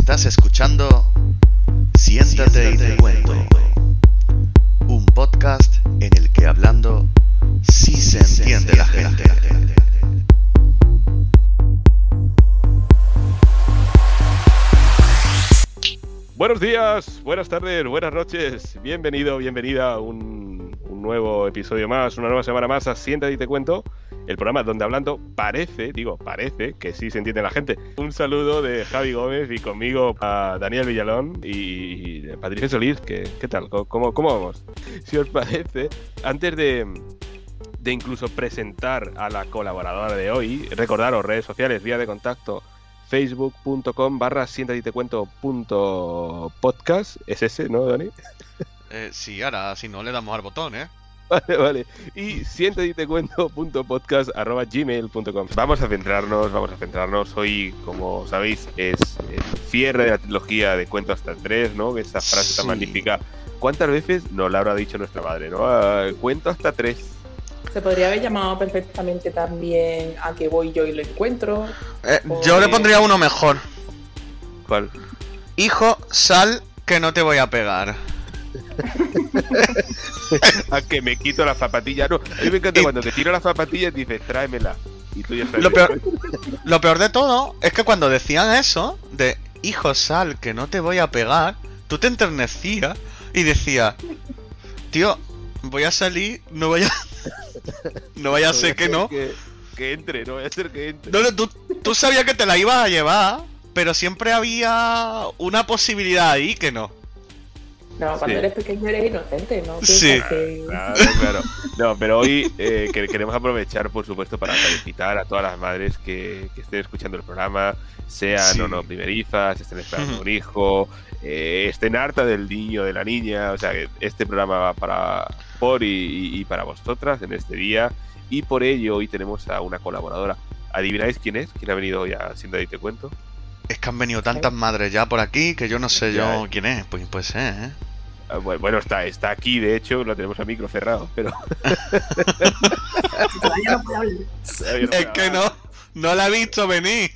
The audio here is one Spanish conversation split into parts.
Estás escuchando Siéntate y te cuento. Un podcast en el que hablando sí se entiende la gente. Buenos días, buenas tardes, buenas noches. Bienvenido, bienvenida a un, un nuevo episodio más, una nueva semana más a Siéntate y te cuento. El programa donde hablando parece, digo, parece que sí se entiende la gente. Un saludo de Javi Gómez y conmigo a Daniel Villalón y Patricia Solís. ¿Qué, qué tal? ¿Cómo, ¿Cómo vamos? Si os parece, antes de, de incluso presentar a la colaboradora de hoy, recordaros redes sociales, vía de contacto facebook.com barra podcast Es ese, ¿no, Dani? Eh, sí, ahora si no le damos al botón, ¿eh? Vale, vale. Y siéntatitecuento.podcast.gmail.com Vamos a centrarnos, vamos a centrarnos. Hoy, como sabéis, es el cierre de la trilogía de Cuento hasta tres, ¿no? Esa frase tan Sí. magnífica. ¿Cuántas veces nos la habrá dicho nuestra madre, no? Ah, cuento hasta tres. Se podría haber llamado perfectamente también a que voy yo y lo encuentro. Eh, yo le pondría uno mejor. ¿Cuál? Hijo, sal que no te voy a pegar. A que me quito la zapatilla. No, a mí me encanta Y- cuando te tiro la zapatilla y dices, tráemela. Y tú ya sabes. Lo peor, lo peor de todo es que cuando decían eso, de hijo, sal que no te voy a pegar, tú te enternecías y decías, tío, voy a salir, no voy a... No vaya a ser que no. Que, que entre, no vaya a ser que entre. No, no, tú, tú sabías que te la ibas a llevar, pero siempre había una posibilidad ahí que no. No, cuando Sí. eres pequeño eres inocente, ¿no? Sí. que- Claro, claro. No, pero hoy eh, que- queremos aprovechar, por supuesto, para felicitar a todas las madres que, que estén escuchando el programa, sean Sí. o no primerizas, estén esperando un hijo, eh, estén harta del niño, de la niña. O sea, que este programa va para por y, para vosotras en este día. Y por ello hoy tenemos a una colaboradora. ¿Adivináis quién es? ¿Quién ha venido hoy a Siendo ahí te cuento? Es que han venido tantas madres ya por aquí que yo no sé Ya, yo eh. quién es. Pues puede ser, ¿eh? Ah, bu- Bueno, está, está aquí, de hecho, lo tenemos a micro cerrado, pero... Todavía no puedo hablar. todavía no Es que hablar. no, no la he visto venir.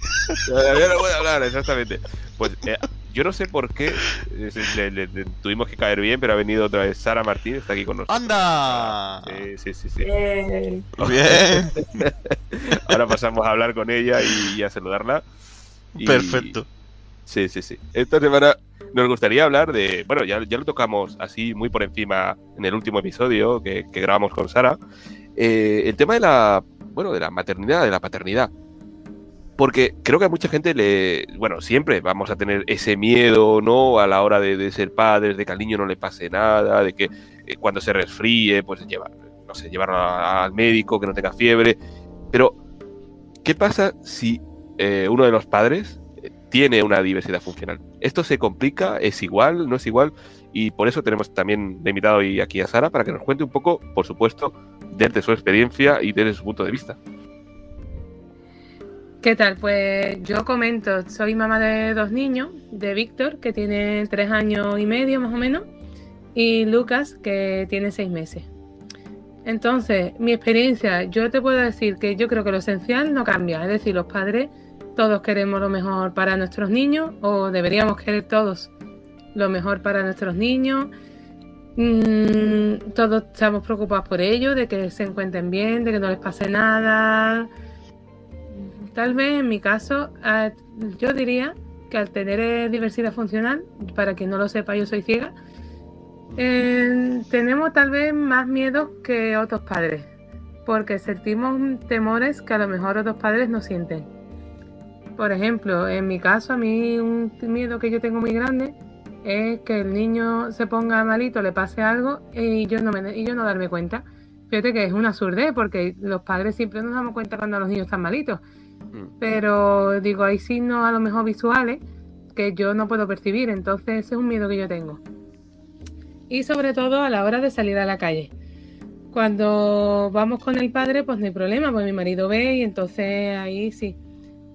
Todavía no puede hablar, exactamente. Pues eh, yo no sé por qué eh, se- le, le- le tuvimos que caer bien, pero ha venido otra vez Sara Martín, está aquí con nosotros. ¡Anda! Sí, sí, sí, sí. Eh, Bien, Ahora pasamos a hablar con ella y, y a saludarla. Y- perfecto. Sí, sí, sí. Esta semana nos gustaría hablar de. Bueno, ya, ya lo tocamos así muy por encima en el último episodio que, grabamos con Sara. eh, el tema de la. Bueno, de la maternidad, de la paternidad. Porque creo que a mucha gente le. Bueno, siempre vamos a tener ese miedo, ¿no? A la hora de, ser padres, de que al niño no le pase nada, de que eh, cuando se resfríe, pues llevar, no sé, llevarlo al médico, que no tenga fiebre. Pero, ¿qué pasa si eh, uno de los padres tiene una diversidad funcional? Esto se complica, es igual, no es igual, y por eso tenemos también de invitado hoy aquí a Sara para que nos cuente un poco, por supuesto, desde su experiencia y desde su punto de vista. ¿Qué tal? Pues yo comento, soy mamá de dos niños, de Víctor, que tiene tres años y medio más o menos, y Lucas, que tiene seis meses. Entonces, mi experiencia, yo te puedo decir que yo creo que lo esencial no cambia, es decir, los padres todos queremos lo mejor para nuestros niños, o deberíamos querer todos lo mejor para nuestros niños. Mm, todos estamos preocupados por ellos, de que se encuentren bien, de que no les pase nada. Tal vez en mi caso, yo diría que al tener diversidad funcional, para quien no lo sepa, yo soy ciega, eh, tenemos tal vez más miedos que otros padres, porque sentimos temores que a lo mejor otros padres no sienten. Por ejemplo, en mi caso, a mí un miedo que yo tengo muy grande es que el niño se ponga malito, le pase algo y yo no, me, y yo no darme cuenta. Fíjate que es una absurdez porque los padres siempre nos damos cuenta cuando los niños están malitos. Pero digo, hay signos a lo mejor visuales que yo no puedo percibir, entonces ese es un miedo que yo tengo. Y sobre todo a la hora de salir a la calle. Cuando vamos con el padre, pues no hay problema, pues mi marido ve y entonces ahí sí.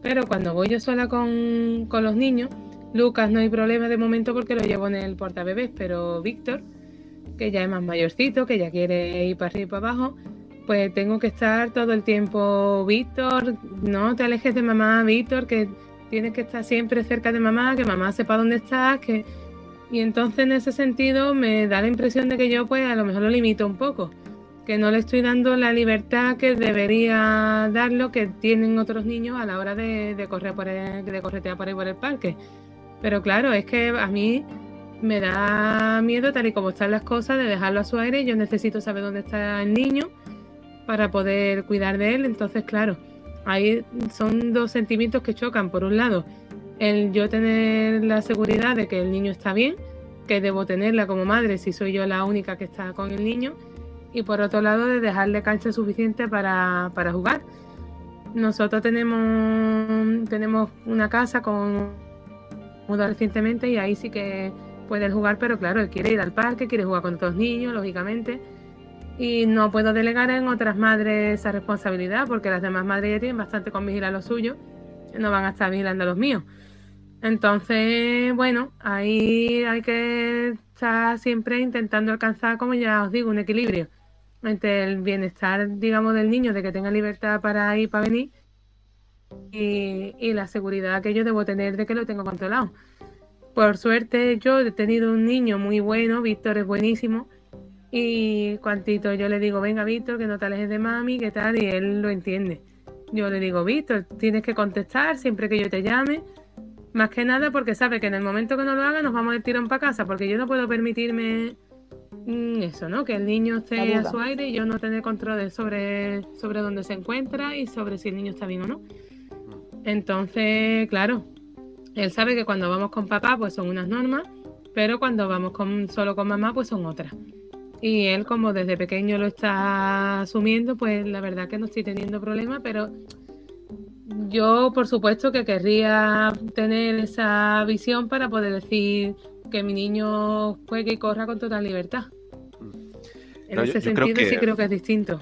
Pero cuando voy yo sola con, con los niños, Lucas no hay problema de momento porque lo llevo en el portabebés, pero Víctor, que ya es más mayorcito, que ya quiere ir para arriba y para abajo, pues tengo que estar todo el tiempo, Víctor, no te alejes de mamá, Víctor, que tienes que estar siempre cerca de mamá, que mamá sepa dónde estás, que... Y entonces en ese sentido me da la impresión de que yo pues a lo mejor lo limito un poco, que no le estoy dando la libertad que debería darlo que tienen otros niños a la hora de, correr por el, de corretear por ahí por el parque. Pero claro, es que a mí me da miedo tal y como están las cosas de dejarlo a su aire. Yo necesito saber dónde está el niño para poder cuidar de él. Entonces, claro, ahí son dos sentimientos que chocan. Por un lado, el yo tener la seguridad de que el niño está bien, que debo tenerla como madre si soy yo la única que está con el niño. Y por otro lado, de dejarle cancha suficiente para, para jugar. Nosotros tenemos, tenemos una casa con mudado recientemente y ahí sí que puede jugar, pero claro, él quiere ir al parque, quiere jugar con otros niños, lógicamente. Y no puedo delegar en otras madres esa responsabilidad, porque las demás madres ya tienen bastante con vigilar lo suyo, no van a estar vigilando a los míos. Entonces, bueno, ahí hay que estar siempre intentando alcanzar, como ya os digo, un equilibrio entre el bienestar, digamos, del niño, de que tenga libertad para ir, para venir, y, la seguridad que yo debo tener de que lo tengo controlado. Por suerte yo he tenido un niño muy bueno, Víctor es buenísimo. Y cuantito yo le digo, venga Víctor, que no te alejes de mami, ¿qué tal? Y él lo entiende. Yo le digo, Víctor, tienes que contestar siempre que yo te llame. Más que nada porque sabe que en el momento que no lo haga nos vamos a tirón para casa, porque yo no puedo permitirme eso, ¿no? Que el niño esté a su aire y yo no tener control sobre, sobre dónde se encuentra y sobre si el niño está bien o no. Entonces, claro, él sabe que cuando vamos con papá, pues son unas normas, pero cuando vamos con, solo con mamá, pues son otras. Y él, como desde pequeño lo está asumiendo, pues la verdad que no estoy teniendo problemas, pero yo, por supuesto, que querría tener esa visión para poder decir que mi niño juegue y corra con total libertad. Mm. En ese sentido, sí creo que es distinto.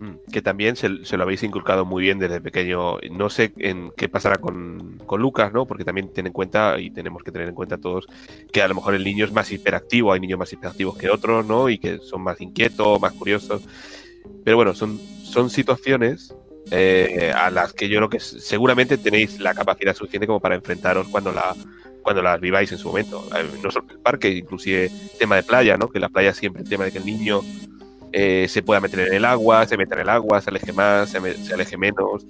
Mm, que también se, lo habéis inculcado muy bien desde pequeño. No sé en qué pasará con, Lucas, ¿no? Porque también tiene en cuenta, y tenemos que tener en cuenta todos, que a lo mejor el niño es más hiperactivo, hay niños más hiperactivos que otros, ¿no? Y que son más inquietos, más curiosos. Pero bueno, son, son situaciones eh, a las que yo creo que seguramente tenéis la capacidad suficiente como para enfrentaros cuando la cuando las viváis en su momento. No solo el parque, inclusive tema de playa, ¿no? Que la playa siempre el tema de que el niño eh, se pueda meter en el agua, se meta en el agua, se aleje más, se, aleje menos.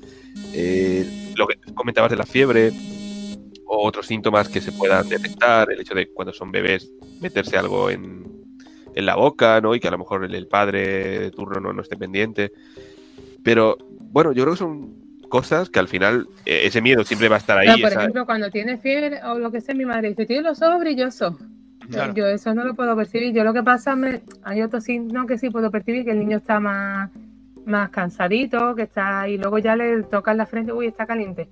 Eh, lo que comentabas de la fiebre o otros síntomas que se puedan detectar, el hecho de cuando son bebés meterse algo en, la boca, ¿no? Y que a lo mejor el, padre de turno no, no, esté pendiente. Pero bueno, yo creo que son cosas que al final eh, ese miedo siempre va a estar ahí. por ejemplo, cuando tiene fiebre o lo que sea, mi madre dice, tiene los ojos brillosos. Yo eso no lo puedo percibir. Yo lo que pasa, me, hay otros signos que sí puedo percibir, que el niño está más, más cansadito, que está y luego ya le toca en la frente, uy, está caliente.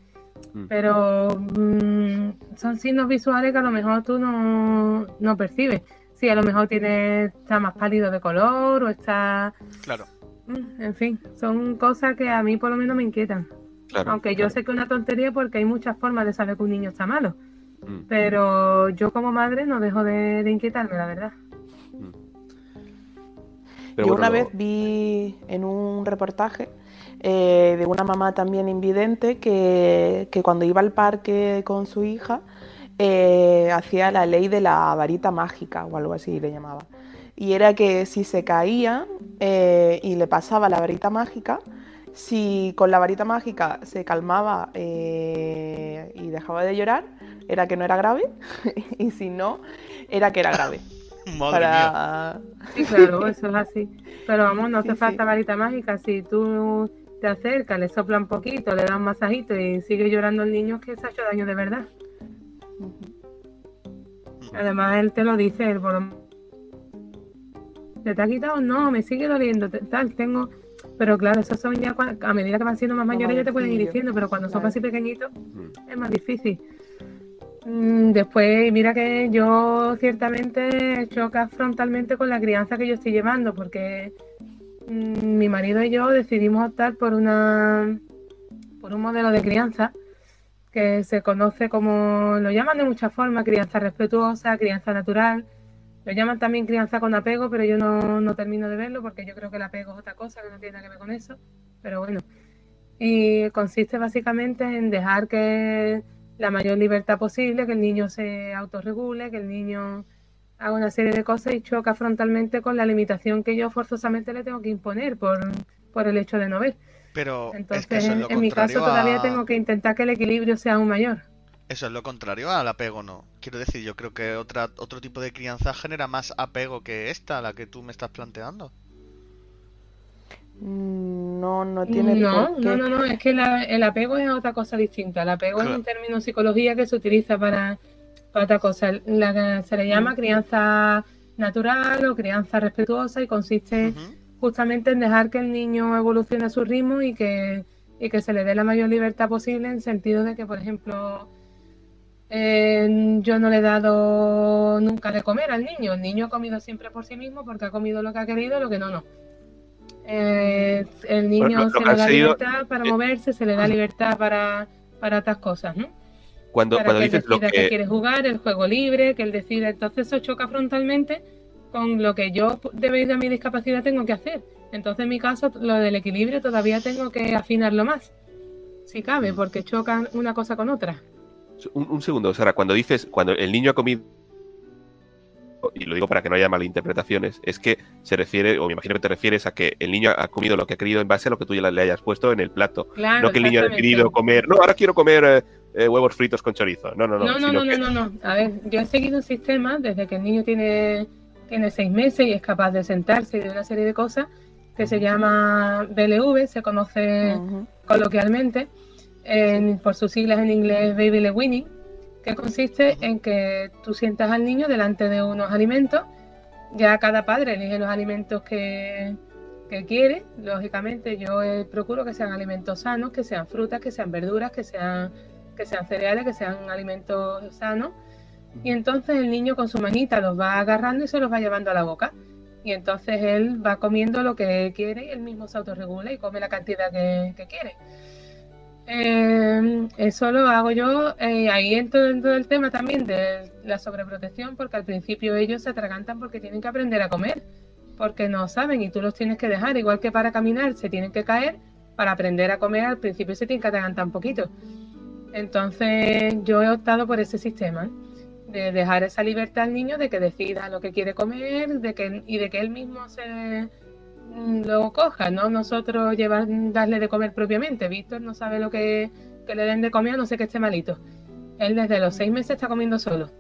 Mm. Pero mm, son signos visuales que a lo mejor tú no, no percibes. Sí, a lo mejor tiene está más pálido de color o está... Claro. Mm, en fin, son cosas que a mí por lo menos me inquietan. Aunque yo sé que es una tontería porque hay muchas formas de saber que un niño está malo. Mm. Pero yo como madre no dejo de, inquietarme, la verdad. Mm. yo una vez vi en un reportaje eh, de una mamá también invidente que, cuando iba al parque con su hija eh, hacía la ley de la varita mágica o algo así le llamaba. Y era que si se caía eh, y le pasaba la varita mágica, si con la varita mágica se calmaba y dejaba de llorar, era que no era grave y si no, era que era grave. Madre Sí, claro, eso es así. Pero vamos, no hace falta varita mágica. Si tú te acercas, le sopla un poquito, le das un masajito y sigue llorando el niño, que se ha hecho daño de verdad. Además, él te lo dice, el ¿Te, te ha quitado? No, me sigue doliendo. Tal, tengo. Pero claro, esos son ya a medida que van siendo más mayores ya te pueden ir diciendo, pero cuando son así pequeñitos mm. es más difícil. Mm, después, mira que yo ciertamente choca frontalmente con la crianza que yo estoy llevando, porque mm, mi marido y yo decidimos optar por una por un modelo de crianza que se conoce como, lo llaman de muchas formas, crianza respetuosa, crianza natural, lo llaman también crianza con apego, pero yo no, no termino de verlo porque yo creo que el apego es otra cosa que no tiene nada que ver con eso, pero bueno. Y consiste básicamente en dejar que la mayor libertad posible, que el niño se autorregule, que el niño haga una serie de cosas y choca frontalmente con la limitación que yo forzosamente le tengo que imponer por, por el hecho de no ver. Pero entonces en, mi caso todavía tengo que intentar que el equilibrio sea aún mayor. Eso es lo contrario al apego, ¿no? Quiero decir, yo creo que otra, otro tipo de crianza genera más apego que esta, la que tú me estás planteando. Mm, no, no tiene no, no, no, no, es que el apego es otra cosa distinta. El apego es un término psicología que se utiliza para, otra cosa. La se le llama crianza natural o crianza respetuosa y consiste justamente en dejar que el niño evolucione a su ritmo y que, y que se le dé la mayor libertad posible en sentido de que, por ejemplo, eh, yo no le he dado nunca de comer al niño. El niño ha comido siempre por sí mismo porque ha comido lo que ha querido, lo que no, no. Eh, el niño se le da libertad para moverse, se le da libertad para, para otras cosas, ¿no? Cuando, para que dices lo que... quiere jugar, el juego libre, que él decide. Entonces eso choca frontalmente con lo que yo, debido a mi discapacidad, tengo que hacer. Entonces, en mi caso, lo del equilibrio todavía tengo que afinarlo más, si cabe, porque chocan una cosa con otra. Un, segundo, Sara, cuando dices, cuando el niño ha comido, y lo digo para que no haya malinterpretaciones, es que se refiere, o me imagino que te refieres a que el niño ha comido lo que ha querido en base a lo que tú ya le hayas puesto en el plato. no que el niño ha querido comer, no, ahora quiero comer eh, eh, huevos fritos con chorizo. No, no, no. No, no, no, no, no, A ver, yo he seguido un sistema desde que el niño tiene, tiene seis meses y es capaz de sentarse y de una serie de cosas que se llama BLV, se conoce coloquialmente por sus siglas en inglés Baby Le Winning, que consiste en que tú sientas al niño delante de unos alimentos, ya cada padre elige los alimentos que, que quiere, lógicamente yo eh, procuro que sean alimentos sanos, que sean frutas, que sean verduras, que sean, que sean cereales, que sean alimentos sanos, y entonces el niño con su manita los va agarrando y se los va llevando a la boca. Y entonces él va comiendo lo que quiere y él mismo se autorregula y come la cantidad que, que quiere. Eh, eso lo hago yo, eh, ahí entro dentro del tema también de la sobreprotección, porque al principio ellos se atragantan porque tienen que aprender a comer, porque no saben y tú los tienes que dejar, igual que para caminar se tienen que caer, para aprender a comer al principio se tienen que atragantar un poquito. Entonces yo he optado por ese sistema, de dejar esa libertad al niño de que decida lo que quiere comer de que, y de que él mismo se lo coja, no nosotros llevar, darle de comer propiamente. Víctor no sabe lo que, le den de comer, no sé que esté malito. Él desde los seis meses está comiendo solo.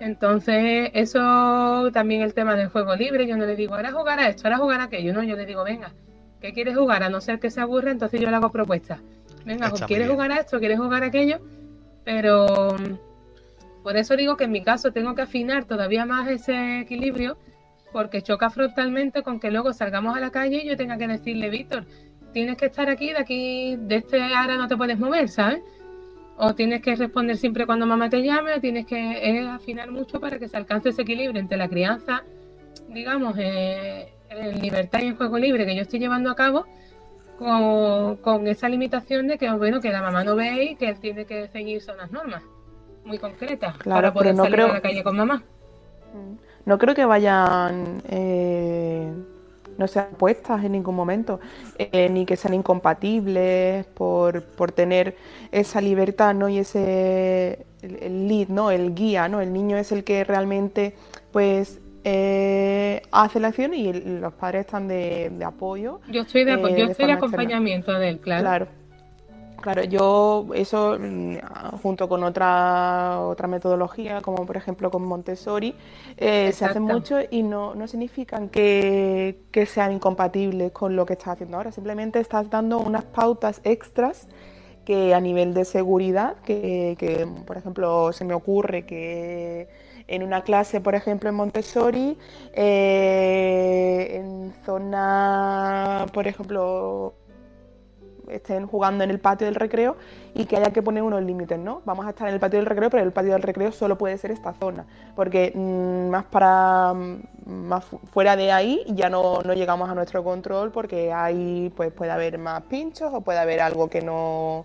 Entonces, eso también el tema del juego libre, yo no le digo, ahora jugar a esto, ahora jugar a aquello, no, yo le digo, venga, ¿qué quieres jugar? A no ser que se aburra, entonces yo le hago propuestas. Venga, ¿quieres jugar a esto? ¿Quieres jugar a aquello? Pero por eso digo que en mi caso tengo que afinar todavía más ese equilibrio porque choca frontalmente con que luego salgamos a la calle y yo tenga que decirle, Víctor, tienes que estar aquí, de aquí, de este área no te puedes mover, ¿sabes? O tienes que responder siempre cuando mamá te llame, o tienes que afinar mucho para que se alcance ese equilibrio entre la crianza, digamos, eh, en libertad y en juego libre que yo estoy llevando a cabo, con, esa limitación de que, bueno, que la mamá no ve y que él tiene que seguirse unas normas muy concretas para poder salir a la calle con mamá. No creo que vayan, eh, no sean puestas en ningún momento, eh, ni que sean incompatibles por, por, tener esa libertad, ¿no? Y ese, el, lead, ¿no? El guía, ¿no? El niño es el que realmente, pues, eh, hace la acción y los padres están de, apoyo. Yo estoy de, yo estoy de acompañamiento de él, claro. Claro. Claro, yo eso mm, junto con otra otra metodología, como por ejemplo con Montessori, eh, se hace mucho y no, no significan que, sean incompatibles con lo que estás haciendo ahora, simplemente estás dando unas pautas extras que a nivel de seguridad, que, por ejemplo se me ocurre que en una clase, por ejemplo, en Montessori, eh, en zona, por ejemplo, estén jugando en el patio del recreo y que haya que poner unos límites, ¿no? Vamos a estar en el patio del recreo, pero el patio del recreo solo puede ser esta zona, porque mm, más para mm, más fuera de ahí ya no, llegamos a nuestro control porque ahí pues puede haber más pinchos o puede haber algo que no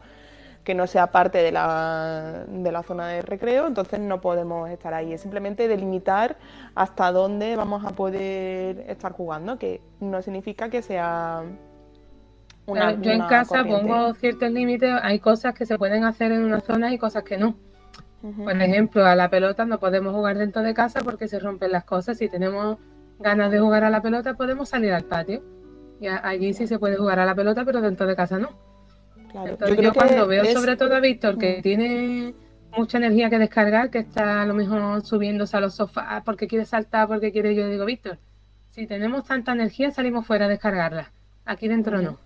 que no sea parte de la, de la zona de recreo, entonces no podemos estar ahí. Es simplemente delimitar hasta dónde vamos a poder estar jugando, que no significa que sea yo en casa pongo ciertos límites, hay cosas que se pueden hacer en una zona y cosas que no. Por ejemplo, a la pelota no podemos jugar dentro de casa porque se rompen las cosas. Si tenemos ganas de jugar a la pelota, podemos salir al patio. Y allí sí se puede jugar a la pelota, pero dentro de casa no. Entonces yo, cuando veo sobre todo a Víctor que tiene mucha energía que descargar, que está a lo mejor subiéndose a los sofás porque quiere saltar, porque quiere, yo digo, Víctor, si tenemos tanta energía salimos fuera a descargarla. Aquí dentro no.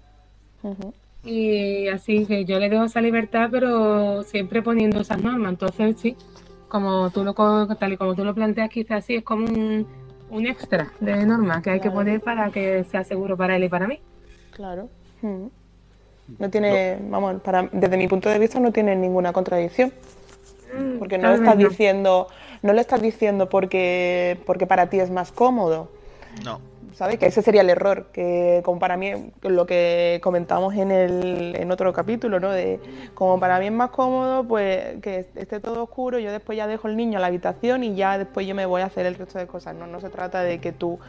Y así que yo le dejo esa libertad, pero siempre poniendo esas normas. Entonces, sí, como tú lo, tal y como tú lo planteas, quizás sí es como un, un extra de normas que hay que poner para que sea seguro para él y para mí. Claro. No tiene, vamos, para, desde mi punto de vista no tiene ninguna contradicción. Mm, porque no lo estás diciendo, no lo estás diciendo porque, porque para ti es más cómodo. No. ¿Sabes? Que ese sería el error, que como para mí, lo que comentamos en, el, en otro capítulo, ¿no? De como para mí es más cómodo, pues que esté todo oscuro, yo después ya dejo el niño en la habitación y ya después yo me voy a hacer el resto de cosas, ¿no? No se trata de que tú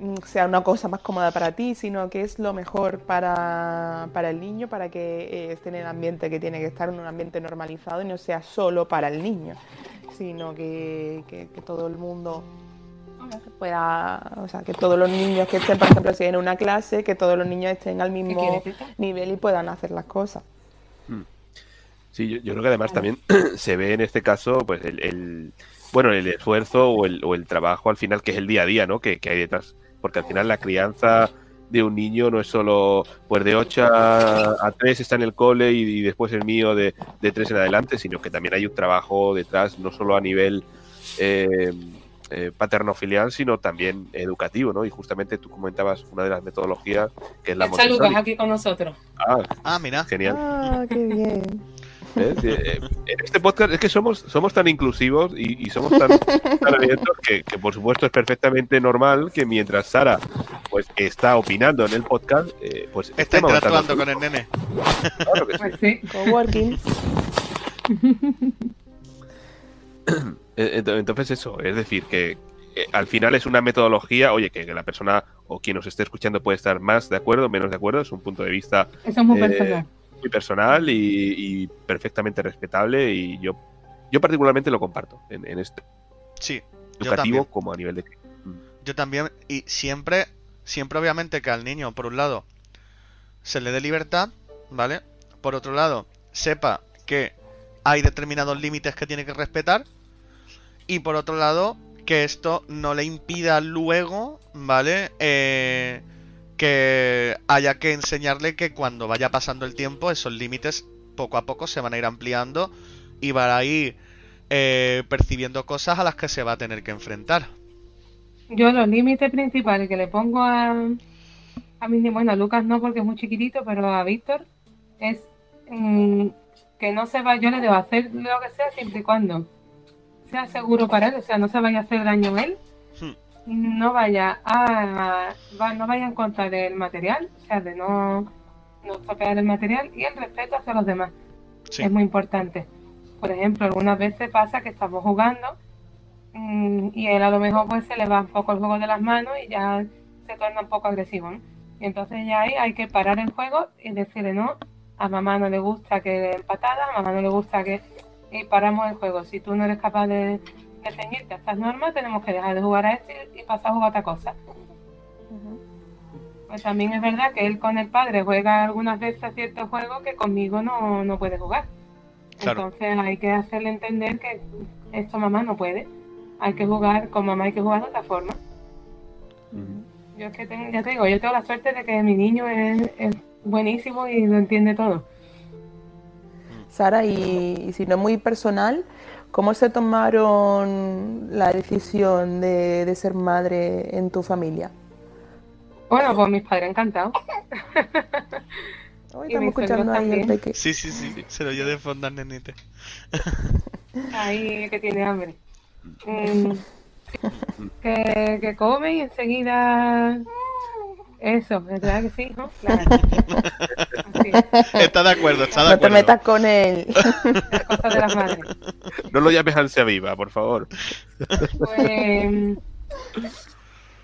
mm, sea una cosa más cómoda para ti, sino que es lo mejor para, el niño, para que eh, esté en el ambiente que tiene que estar, en un ambiente normalizado y no sea solo para el niño, sino que, que todo el mundo pueda, o sea, que todos los niños que estén, por ejemplo, si en una clase, que todos los niños estén al mismo nivel y puedan hacer las cosas. Hmm. Sí, yo, creo que además también se ve en este caso, pues, el, bueno, el esfuerzo o el, o el, trabajo al final, que es el día a día, ¿no? Que, hay detrás. Porque al final la crianza de un niño no es solo, pues, de 8 a, 3 está en el cole y, después el mío de, de 3 en adelante, sino que también hay un trabajo detrás, no solo a nivel... Eh, eh, paterno-filial, sino también educativo, ¿no? Y justamente tú comentabas una de las metodologías que es la Está Lucas aquí con nosotros. Ah, ah, mira. Genial. Ah, qué bien. Eh, en este podcast es que somos, somos tan inclusivos y, somos tan, abiertos que, por supuesto es perfectamente normal que mientras Sara pues está opinando en el podcast, eh, pues está interactuando con el nene. Claro que sí. Pues sí. Coworking. Eh, entonces eso, es decir, que al final es una metodología, oye, que, la persona o quien nos esté escuchando puede estar más de acuerdo, menos de acuerdo, es un punto de vista muy eh, personal, muy personal y, perfectamente respetable y yo, yo particularmente lo comparto en, este sí, educativo como a nivel de... Mm. Yo también, y siempre, siempre obviamente que al niño, por un lado, se le dé libertad, ¿vale? Por otro lado, sepa que hay determinados límites que tiene que respetar. Y por otro lado, que esto no le impida luego, ¿vale? Eh, que haya que enseñarle que cuando vaya pasando el tiempo, esos límites poco a poco se van a ir ampliando y va a ir eh, percibiendo cosas a las que se va a tener que enfrentar. Yo los límites principales que le pongo a, a mi bueno, a Lucas no porque es muy chiquitito, pero a Víctor es mm, que no se va, yo le debo hacer lo que sea siempre y cuando sea seguro para él, o sea, no se vaya a hacer daño a él, hmm. no vaya a, no vaya en contra del material, o sea, de no, no tocar el material y el respeto hacia los demás. Es muy importante. Por ejemplo, algunas veces pasa que estamos jugando mm, y él a lo mejor pues se le va un poco el juego de las manos y ya se torna un poco agresivo, Y entonces ya ahí hay que parar el juego y decirle, no, a mamá no le gusta que den patadas, a mamá no le gusta que... Y paramos el juego. Si tú no eres capaz de, de ceñirte a estas normas, tenemos que dejar de jugar a este y pasar a jugar a otra cosa. Pues también es verdad que él con el padre juega algunas veces a ciertos juegos que conmigo no, no puede jugar. Entonces hay que hacerle entender que esto mamá no puede. Hay que jugar, con mamá hay que jugar de otra forma. Yo es que tengo, ya te digo, yo tengo la suerte de que mi niño es buenísimo y lo entiende todo. Sara, y, si no es muy personal, ¿cómo se tomaron la decisión de, ser madre en tu familia? Bueno, pues mis padres encantados. Hoy estamos escuchando ahí el peque. Sí, sí, sí, se lo oye de fondo al nenete. Ahí que tiene hambre. Mm, que, que come y enseguida eso, ¿verdad que sí? ¿no? Claro. Está de acuerdo, está de no acuerdo. te metas con él. Cosa de las madres. No lo llames ansia viva, por favor. Pues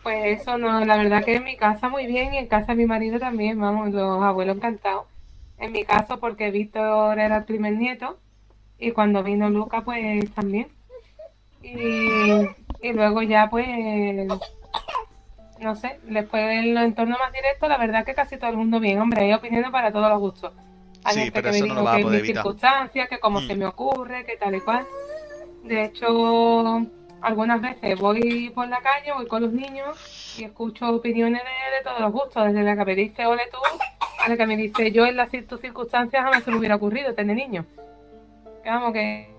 Pues eso no, la verdad que en mi casa muy bien y en casa de mi marido también, vamos, los abuelos encantados. En mi caso porque Víctor era el primer nieto y cuando vino Luca pues también. Y, y luego ya pues, no sé, después en los entornos más directos la verdad que casi todo el mundo bien, hombre, hay opiniones para todos los gustos. Hay gente que me dijo que en mis circunstancias, que como se mm. me ocurre, que tal y cual. De hecho, algunas veces voy por la calle, voy con los niños y escucho opiniones de, todos los gustos, desde la que me dice ole tú, a la que me dice yo en las tus circunstancias jamás se me hubiera ocurrido tener niños. vamos, que,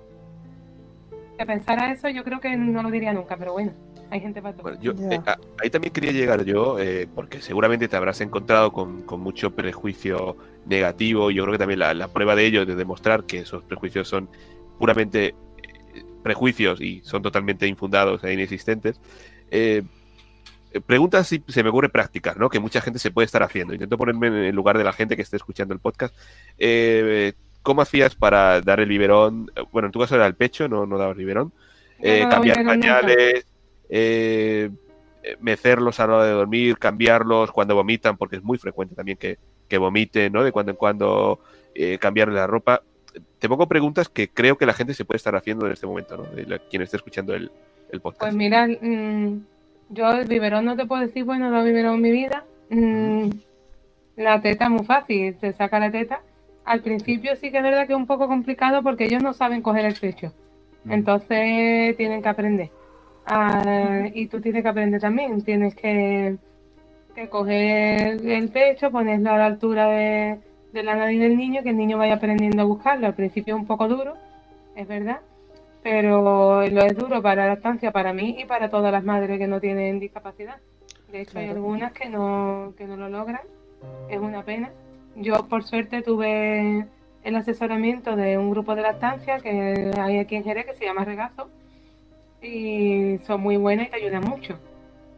que pensara eso yo creo que no lo diría nunca, pero bueno. Hay gente para todo. yo, eh, ahí también quería llegar yo, eh, porque seguramente te habrás encontrado con, mucho prejuicio negativo. Y yo creo que también la, la, prueba de ello es de demostrar que esos prejuicios son puramente prejuicios y son totalmente infundados e inexistentes. Eh, preguntas si se me ocurre prácticas, ¿no? Que mucha gente se puede estar haciendo. Intento ponerme en el lugar de la gente que esté escuchando el podcast. Eh, ¿Cómo hacías para dar el biberón? Bueno, en tu caso era el pecho, no, no dabas biberón. Eh, cambiar pañales, eh, mecerlos a la hora de dormir, cambiarlos cuando vomitan, porque es muy frecuente también que, que vomiten, ¿no? De cuando en cuando cambiarle la ropa te pongo preguntas que creo que la gente se puede estar haciendo en este momento, ¿no? De quien esté escuchando el, podcast. Pues mira, mm, yo el biberón no te puedo decir, bueno, no biberón en mi vida. Mm, la teta es muy fácil, se saca la teta. Al principio sí que es verdad que es un poco complicado porque ellos no saben coger el pecho. Entonces tienen que aprender. Ah, y tú tienes que aprender también. Tienes que, que coger el pecho, ponerlo a la altura de, de la nariz del niño, que el niño vaya aprendiendo a buscarlo. Al principio es un poco duro, es verdad, pero lo es duro para la estancia, para mí y para todas las madres que no tienen discapacidad. De hecho, hay algunas que no, que no lo logran, es una pena. Yo, por suerte, tuve el asesoramiento de un grupo de lactancia que hay aquí en Jerez que se llama Regazo y son muy buenas y te ayudan mucho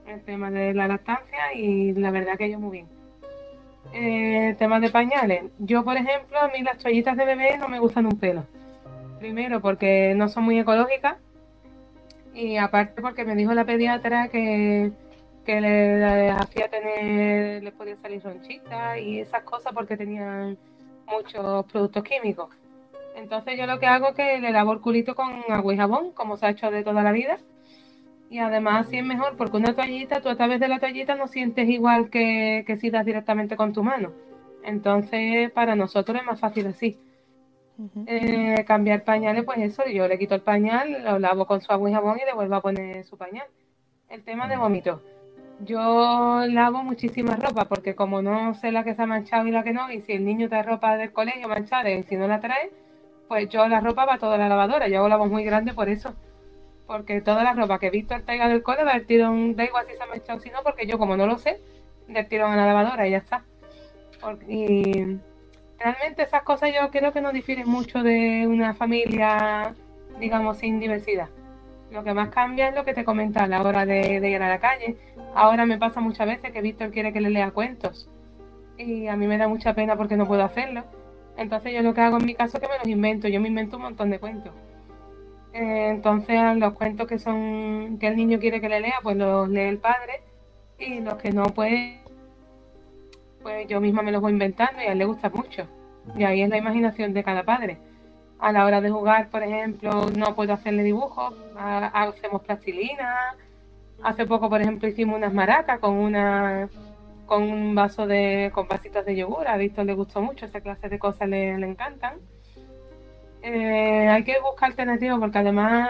el tema de la lactancia y la verdad que ellos muy bien eh, temas de pañales. Yo, por ejemplo, a mí las toallitas de bebé no me gustan un pelo. Primero, porque no son muy ecológicas. Y aparte, porque me dijo la pediatra que, que le, hacía tener, le podía salir ronchitas y esas cosas porque tenían muchos productos químicos. Entonces, yo lo que hago es que le lavo el culito con agua y jabón, como se ha hecho de toda la vida y además sí es mejor porque una toallita, tú a través de la toallita no sientes igual que, que si das directamente con tu mano. Entonces para nosotros es más fácil así. Eh, cambiar pañales, pues eso, yo le quito el pañal, lo lavo con su agua y jabón y le vuelvo a poner su pañal. El tema de vómito. Yo lavo muchísima ropa porque como no sé la que se ha manchado y la que no, y si el niño trae ropa del colegio manchada y si no la trae, pues yo la ropa va toda la lavadora. Yo hago lavos muy grande por eso porque toda la ropa que Víctor traiga del cole va el tirón, da igual si se ha echado o si no, porque yo como no lo sé, del tirón a la lavadora y ya está. y realmente esas cosas yo creo que no difieren mucho de una familia, digamos, sin diversidad. Lo que más cambia es lo que te comenta a la hora de, ir a la calle. Ahora me pasa muchas veces que Víctor quiere que le lea cuentos y a mí me da mucha pena porque no puedo hacerlo. Entonces yo lo que hago en mi caso es que me los invento, yo me invento un montón de cuentos. Eh, entonces los cuentos que son que el niño quiere que le lea, pues los lee el padre y los que no puede, pues yo misma me los voy inventando y a él le gusta mucho. Y ahí es la imaginación de cada padre. A la hora de jugar, por ejemplo, no puedo hacerle dibujos, hacemos plastilina. Hace poco, por ejemplo, hicimos unas maracas con una con un vaso de con vasitos de yogur. A Víctor le gustó mucho, esa clase de cosas le, le encantan. Eh, hay que buscar alternativas porque además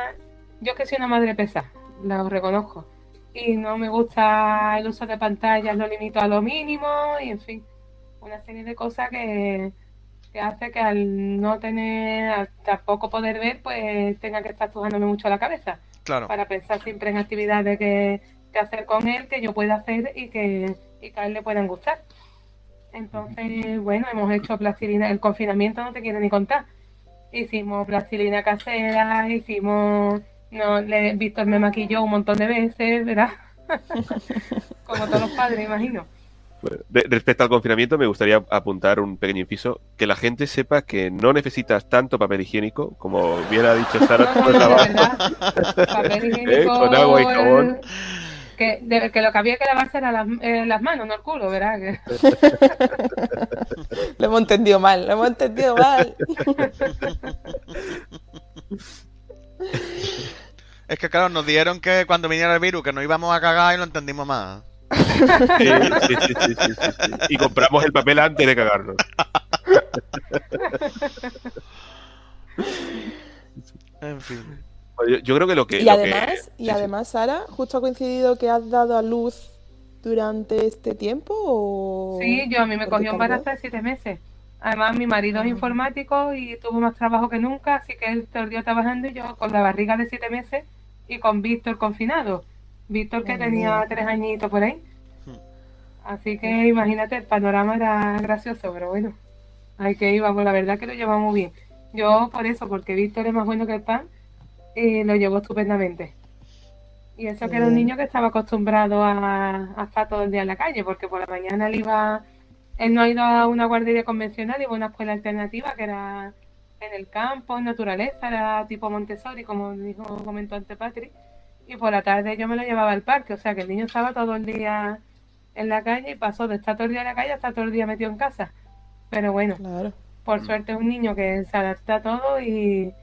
yo que soy una madre pesa, lo reconozco. Y no me gusta el uso de pantallas, lo limito a lo mínimo y en fin, una serie de cosas que, hace que al no tener, tampoco poder ver, pues tenga que estar estudiándome mucho la cabeza. Claro. Para pensar siempre en actividades que, que hacer con él, que yo pueda hacer y que, que a él le puedan gustar. Entonces, bueno, hemos hecho plastilina. El confinamiento no te quiero ni contar hicimos plastilina casera, hicimos, no, le, Víctor me maquilló un montón de veces, ¿verdad? Como todos los padres, imagino. respecto al confinamiento, me gustaría apuntar un pequeño inciso, que la gente sepa que no necesitas tanto papel higiénico, como bien ha dicho Sara, no, no, no, papel higiénico, ¿Eh? con agua y jabón. Que, que lo que había que lavarse era las, eh, las manos, no el culo, ¿verdad? Que... lo hemos entendido mal, lo hemos entendido mal. es que claro, nos dijeron que cuando viniera el virus que no íbamos a cagar y lo entendimos más. Sí, sí, sí, sí, Y compramos el papel antes de cagarnos. en fin. Yo, creo que lo que. Y además, y además, Sara, justo ha coincidido que has dado a luz durante este tiempo o. Sí, yo a mí me cogió embarazo de siete meses. Además, mi marido es informático y tuvo más trabajo que nunca, así que él día trabajando y yo con la barriga de siete meses y con Víctor confinado. Víctor que tenía tres añitos por ahí. Hmm. Así que imagínate, el panorama era gracioso, pero bueno, hay que ir, vamos, la verdad que lo llevamos bien. Yo por eso, porque Víctor es más bueno que el pan, y lo llevó estupendamente. Y eso que era un niño que estaba acostumbrado a, estar todo el día en la calle, porque por la mañana él iba, él no ha ido a una guardería convencional, iba a una escuela alternativa que era en el campo, en naturaleza, era tipo Montessori, como dijo, comentó antes Patrick. Y por la tarde yo me lo llevaba al parque, o sea que el niño estaba todo el día en la calle y pasó de estar todo el día en la calle hasta todo el día metido en casa. Pero bueno, por suerte es un niño que se adapta a todo y,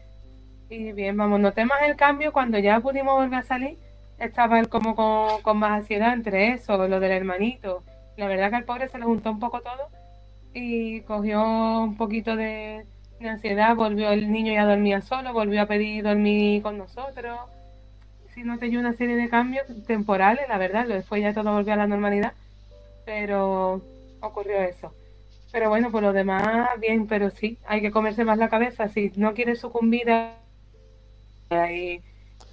y bien, vamos, noté más el cambio cuando ya pudimos volver a salir. Estaba él como con, más ansiedad entre eso, lo del hermanito. La verdad que al pobre se le juntó un poco todo y cogió un poquito de, ansiedad. Volvió el niño ya dormía solo, volvió a pedir dormir con nosotros. Sí, noté yo una serie de cambios temporales, la verdad. Después ya todo volvió a la normalidad. Pero ocurrió eso. Pero bueno, por lo demás, bien, pero sí, hay que comerse más la cabeza. Si no quieres sucumbir a y,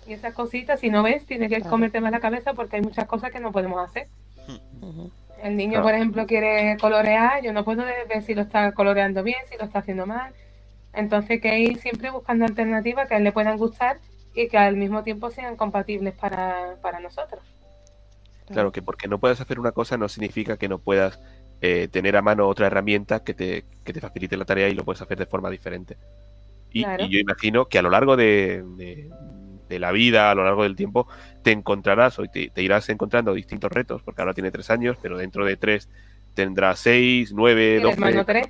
esas cositas, si no ves, tienes que comerte más la cabeza porque hay muchas cosas que no podemos hacer. El niño, por ejemplo, quiere colorear, yo no puedo ver si lo está coloreando bien, si lo está haciendo mal. Entonces, que ir siempre buscando alternativas que a él le puedan gustar y que al mismo tiempo sean compatibles para, para nosotros. Claro, que porque no puedas hacer una cosa no significa que no puedas eh, tener a mano otra herramienta que te, que te facilite la tarea y lo puedes hacer de forma diferente. Y, yo imagino que a lo largo de, la vida, a lo largo del tiempo, te encontrarás o te, irás encontrando distintos retos, porque ahora tiene tres años, pero dentro de tres tendrá seis, nueve, doce. tres?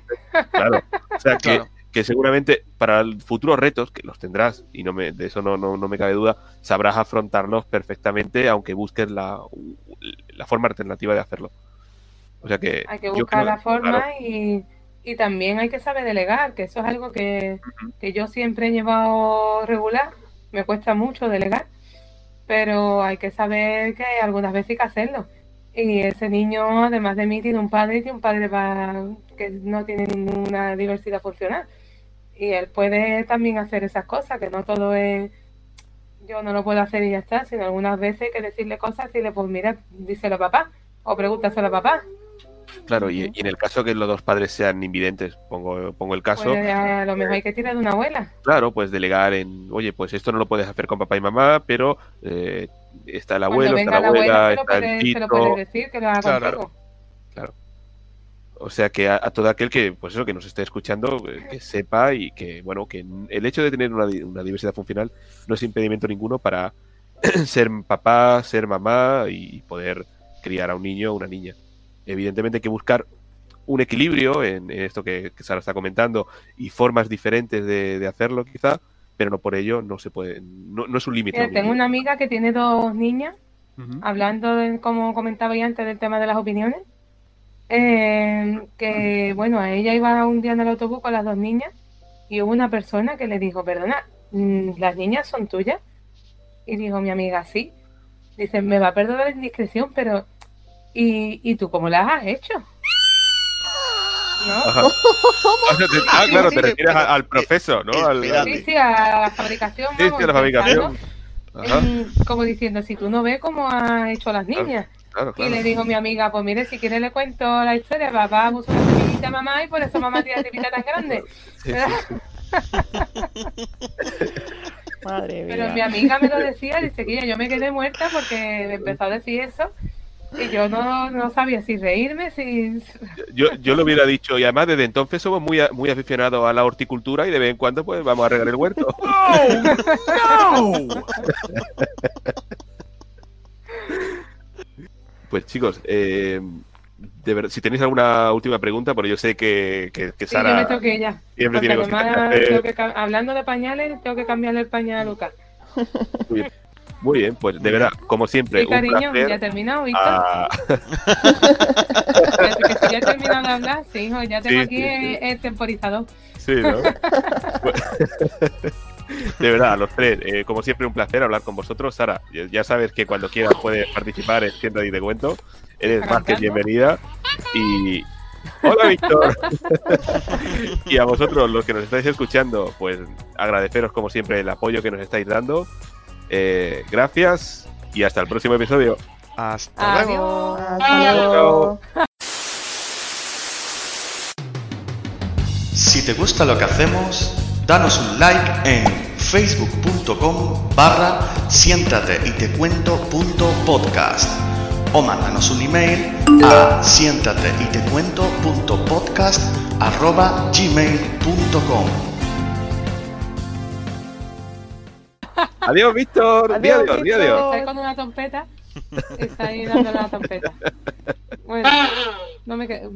Claro. O sea, que, seguramente para futuros retos, que los tendrás, y no me, de eso no, no, me cabe duda, sabrás afrontarlos perfectamente, aunque busques la, la forma alternativa de hacerlo. O sea que. Hay que buscar la forma y y también hay que saber delegar, que eso es algo que, yo siempre he llevado regular, me cuesta mucho delegar, pero hay que saber que algunas veces hay que hacerlo. Y ese niño, además de mí, tiene un padre y un padre que no tiene ninguna diversidad funcional. Y él puede también hacer esas cosas, que no todo es yo no lo puedo hacer y ya está, sino algunas veces hay que decirle cosas y le pues mira, díselo a papá o pregúntaselo a papá Claro, y, en el caso que los dos padres sean invidentes, pongo, pongo el caso. Pues a lo mejor hay que tirar de una abuela. Claro, pues delegar en, oye, pues esto no lo puedes hacer con papá y mamá, pero eh, está el abuelo, está la abuela, está el tito. Se lo puede decir que lo haga claro, claro. O sea que a, todo aquel que, pues eso, que nos esté escuchando, eh, que sepa y que, bueno, que el hecho de tener una, una diversidad funcional no es impedimento ninguno para ser papá, ser mamá y poder criar a un niño o una niña evidentemente hay que buscar un equilibrio en, esto que, Sara está comentando y formas diferentes de, hacerlo quizá, pero no por ello no se puede, no, es un límite. Tengo una amiga que tiene dos niñas, hablando de, como comentaba ya antes del tema de las opiniones, eh, que bueno, a ella iba un día en el autobús con las dos niñas y hubo una persona que le dijo, perdona, mm, ¿las niñas son tuyas? Y dijo mi amiga, sí. Dice, me va a perdonar la indiscreción, pero ¿Y, y tú cómo las has hecho? ¿No? ah, claro, te refieres al proceso, ¿no? sí, sí, a la fabricación. Sí, sí, a la fabricación. como diciendo, si tú no ves cómo ha hecho las niñas. Claro, claro. Y le dijo mi amiga, pues mire, si quiere le cuento la historia, papá puso una semillita a mamá y por eso mamá tiene la tripita tan grande. Sí, Madre mía. Pero mi amiga me lo decía, dice que yo me quedé muerta porque me empezó a decir eso y yo no, no sabía si reírme, si... Yo, yo lo hubiera dicho, y además desde entonces somos muy, muy aficionados a la horticultura y de vez en cuando pues vamos a regar el huerto. ¡No! chicos, eh, de ver, si tenéis alguna última pregunta, porque yo sé que, que, que Sara. Sí, yo me toqué ya. Siempre tiene además, que, hablando de pañales, tengo que cambiarle el pañal a Lucas. Muy bien. Muy bien, pues de verdad, como siempre. Sí, cariño, ya he terminado, Víctor. Ah. ya he terminado de hablar, sí, hijo, ya tengo aquí el, temporizador. Sí, ¿no? de verdad, a los tres, eh, como siempre, un placer hablar con vosotros. Sara, ya sabes que cuando quieras puedes participar en Siéntate y te cuento. Eres más que bienvenida. Y. Hola, Víctor. y a vosotros, los que nos estáis escuchando, pues agradeceros como siempre el apoyo que nos estáis dando. Eh, gracias y hasta el próximo episodio. Hasta luego. Adiós. Si te gusta lo que hacemos, danos un like en facebook.com barra siéntate y te cuento punto podcast o mándanos un email a siéntate y te cuento punto podcast arroba gmail.com Adiós, Víctor. Adiós, adiós, adiós. Está con una trompeta. Está ahí dando la trompeta. Bueno, no me quedo.